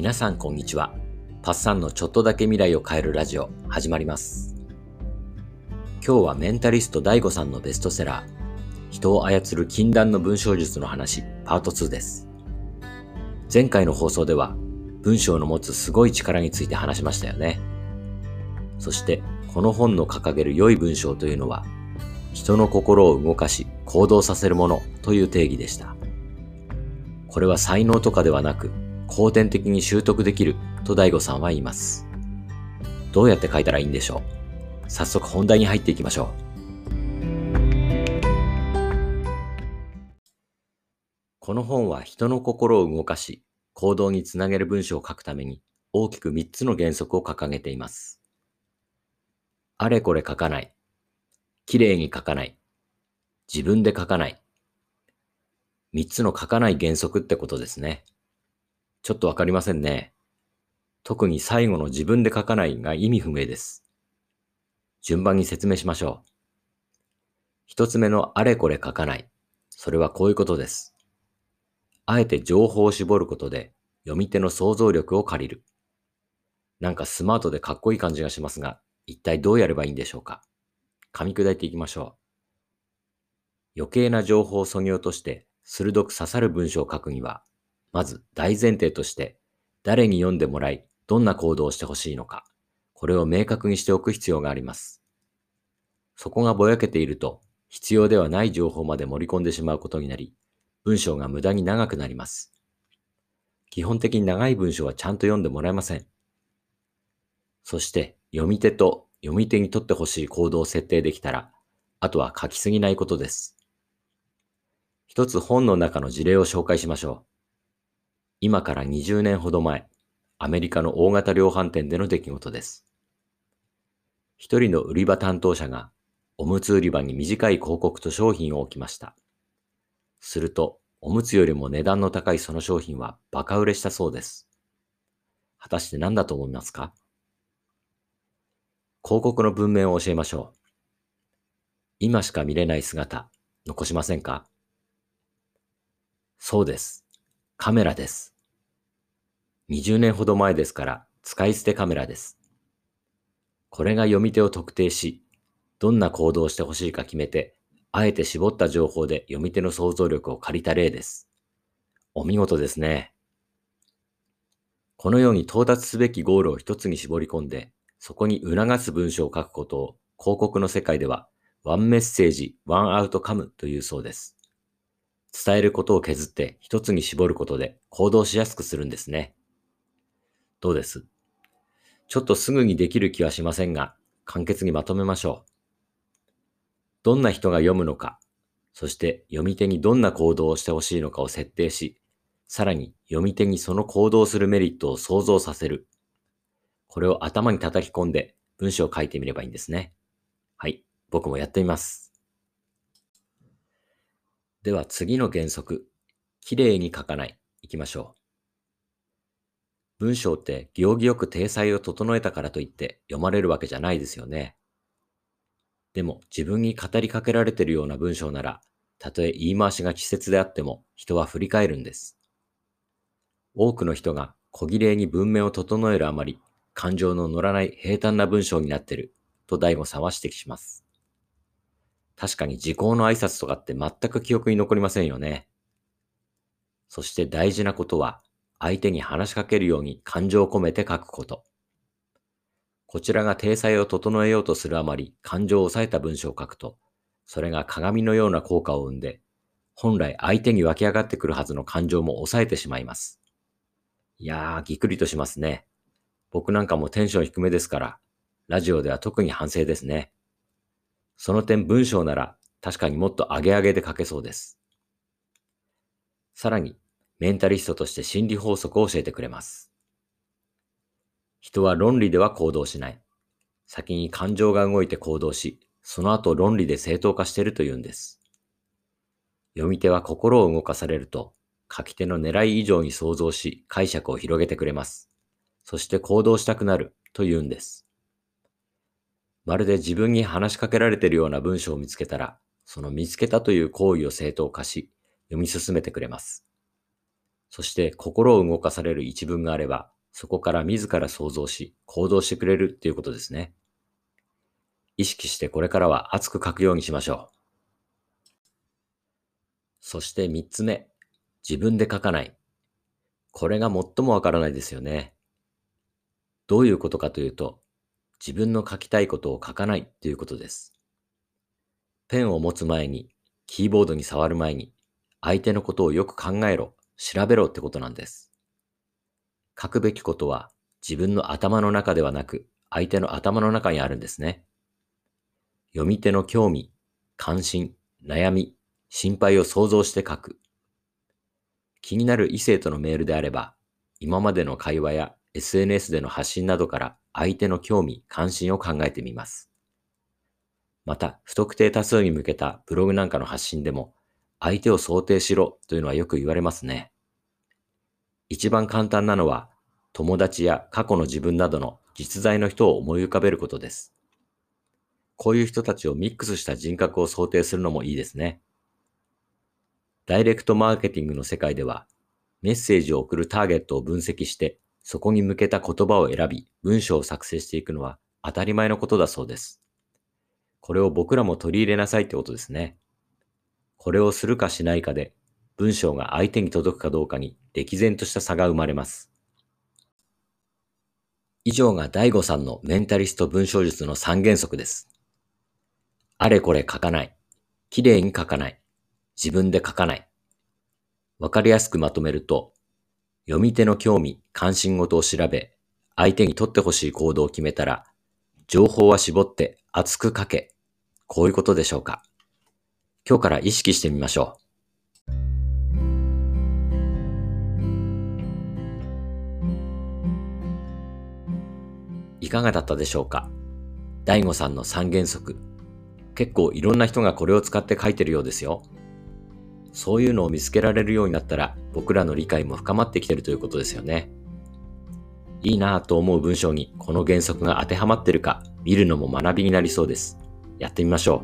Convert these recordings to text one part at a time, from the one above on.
皆さんこんにちは。パッサンのちょっとだけ未来を変えるラジオ始まります。今日はメンタリスト DAIGO さんのベストセラー、人を操る禁断の文章術の話、パート2です。前回の放送では、文章の持つすごい力について話しましたよね。そして、この本の掲げる良い文章というのは、人の心を動かし行動させるものという定義でした。これは才能とかではなく、後天的に習得できると大悟さんは言います。どうやって書いたらいいんでしょう？早速本題に入っていきましょう。この本は人の心を動かし、行動につなげる文章を書くために大きく3つの原則を掲げています。あれこれ書かない。綺麗に書かない。自分で書かない。3つの書かない原則ってことですね。ちょっとわかりませんね。特に最後の自分で書かないが意味不明です。順番に説明しましょう。一つ目のあれこれ書かない。それはこういうことです。あえて情報を絞ることで読み手の想像力を借りる。なんかスマートでかっこいい感じがしますが、一体どうやればいいんでしょうか。噛み砕いていきましょう。余計な情報を削ぎ落として鋭く刺さる文章を書くには、まず大前提として誰に読んでもらい、どんな行動をしてほしいのか、これを明確にしておく必要があります。そこがぼやけていると、必要ではない情報まで盛り込んでしまうことになり、文章が無駄に長くなります。基本的に長い文章はちゃんと読んでもらえません。そして、読み手と読み手にとってほしい行動を設定できたら、あとは書きすぎないことです。一つ本の中の事例を紹介しましょう。今から20年ほど前、アメリカの大型量販店での出来事です。一人の売り場担当者が、おむつ売り場に短い広告と商品を置きました。すると、おむつよりも値段の高いその商品はバカ売れしたそうです。果たして何だと思いますか？広告の文面を教えましょう。今しか見れない姿、残しませんか？そうです。カメラです。20年ほど前ですから使い捨てカメラです。これが読み手を特定し、どんな行動をしてほしいか決めて、あえて絞った情報で読み手の想像力を借りた例です。お見事ですね。このように到達すべきゴールを一つに絞り込んで、そこに促す文章を書くことを広告の世界では、ワンメッセージ、ワンアウトカムというそうです。伝えることを削って一つに絞ることで行動しやすくするんですね。どうです？ちょっとすぐにできる気はしませんが、簡潔にまとめましょう。どんな人が読むのか、そして読み手にどんな行動をしてほしいのかを設定し、さらに読み手にその行動するメリットを想像させる。これを頭に叩き込んで文章を書いてみればいいんですね。はい、僕もやってみます。では次の原則、きれいに書かない、いきましょう。文章って行儀よく体裁を整えたからといって読まれるわけじゃないですよね。でも自分に語りかけられているような文章なら、たとえ言い回しが稚拙であっても人は振り返るんです。多くの人が小綺麗に文面を整えるあまり、感情の乗らない平坦な文章になってる、と大悟さんは指摘します。確かに時効の挨拶とかって全く記憶に残りませんよね。そして大事なことは、相手に話しかけるように感情を込めて書くこと。こちらが体裁を整えようとするあまり感情を抑えた文章を書くと、それが鏡のような効果を生んで、本来相手に湧き上がってくるはずの感情も抑えてしまいます。いやー、ぎっくりとしますね。僕なんかもテンション低めですから、ラジオでは特に反省ですね。その点文章なら確かにもっと上げ上げで書けそうです。さらに、メンタリストとして心理法則を教えてくれます。人は論理では行動しない。先に感情が動いて行動し、その後論理で正当化しているというんです。読み手は心を動かされると、書き手の狙い以上に想像し解釈を広げてくれます。そして行動したくなるというんです。まるで自分に話しかけられているような文章を見つけたら、その見つけたという行為を正当化し、読み進めてくれます。そして心を動かされる一文があれば、そこから自ら想像し行動してくれるっていうことですね。意識してこれからは熱く書くようにしましょう。そして三つ目、自分で書かない。これが最もわからないですよね。どういうことかというと、自分の書きたいことを書かないということです。ペンを持つ前に、キーボードに触る前に、相手のことをよく考えろ、調べろってことなんです。書くべきことは自分の頭の中ではなく、相手の頭の中にあるんですね。読み手の興味、関心、悩み、心配を想像して書く。気になる異性とのメールであれば、今までの会話や SNS での発信などから相手の興味、関心を考えてみます。また、不特定多数に向けたブログなんかの発信でも、相手を想定しろというのはよく言われますね。一番簡単なのは、友達や過去の自分などの実在の人を思い浮かべることです。こういう人たちをミックスした人格を想定するのもいいですね。ダイレクトマーケティングの世界では、メッセージを送るターゲットを分析して、そこに向けた言葉を選び、文章を作成していくのは当たり前のことだそうです。これを僕らも取り入れなさいってことですね。これをするかしないかで、文章が相手に届くかどうかに歴然とした差が生まれます。以上が第五さんのメンタリスト文章術の3原則です。あれこれ書かない。綺麗に書かない。自分で書かない。わかりやすくまとめると、読み手の興味、関心事を調べ、相手に取ってほしい行動を決めたら、情報は絞って熱く書け。こういうことでしょうか。今日から意識してみましょう。いかがだったでしょうか大悟さんの三原則。結構いろんな人がこれを使って書いてるようですよ。そういうのを見つけられるようになったら僕らの理解も深まってきてるということですよね。いいなぁと思う文章にこの原則が当てはまってるか見るのも学びになりそうです。やってみましょ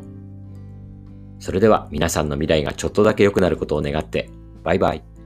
う。それでは皆さんの未来がちょっとだけ良くなることを願って、バイバイ。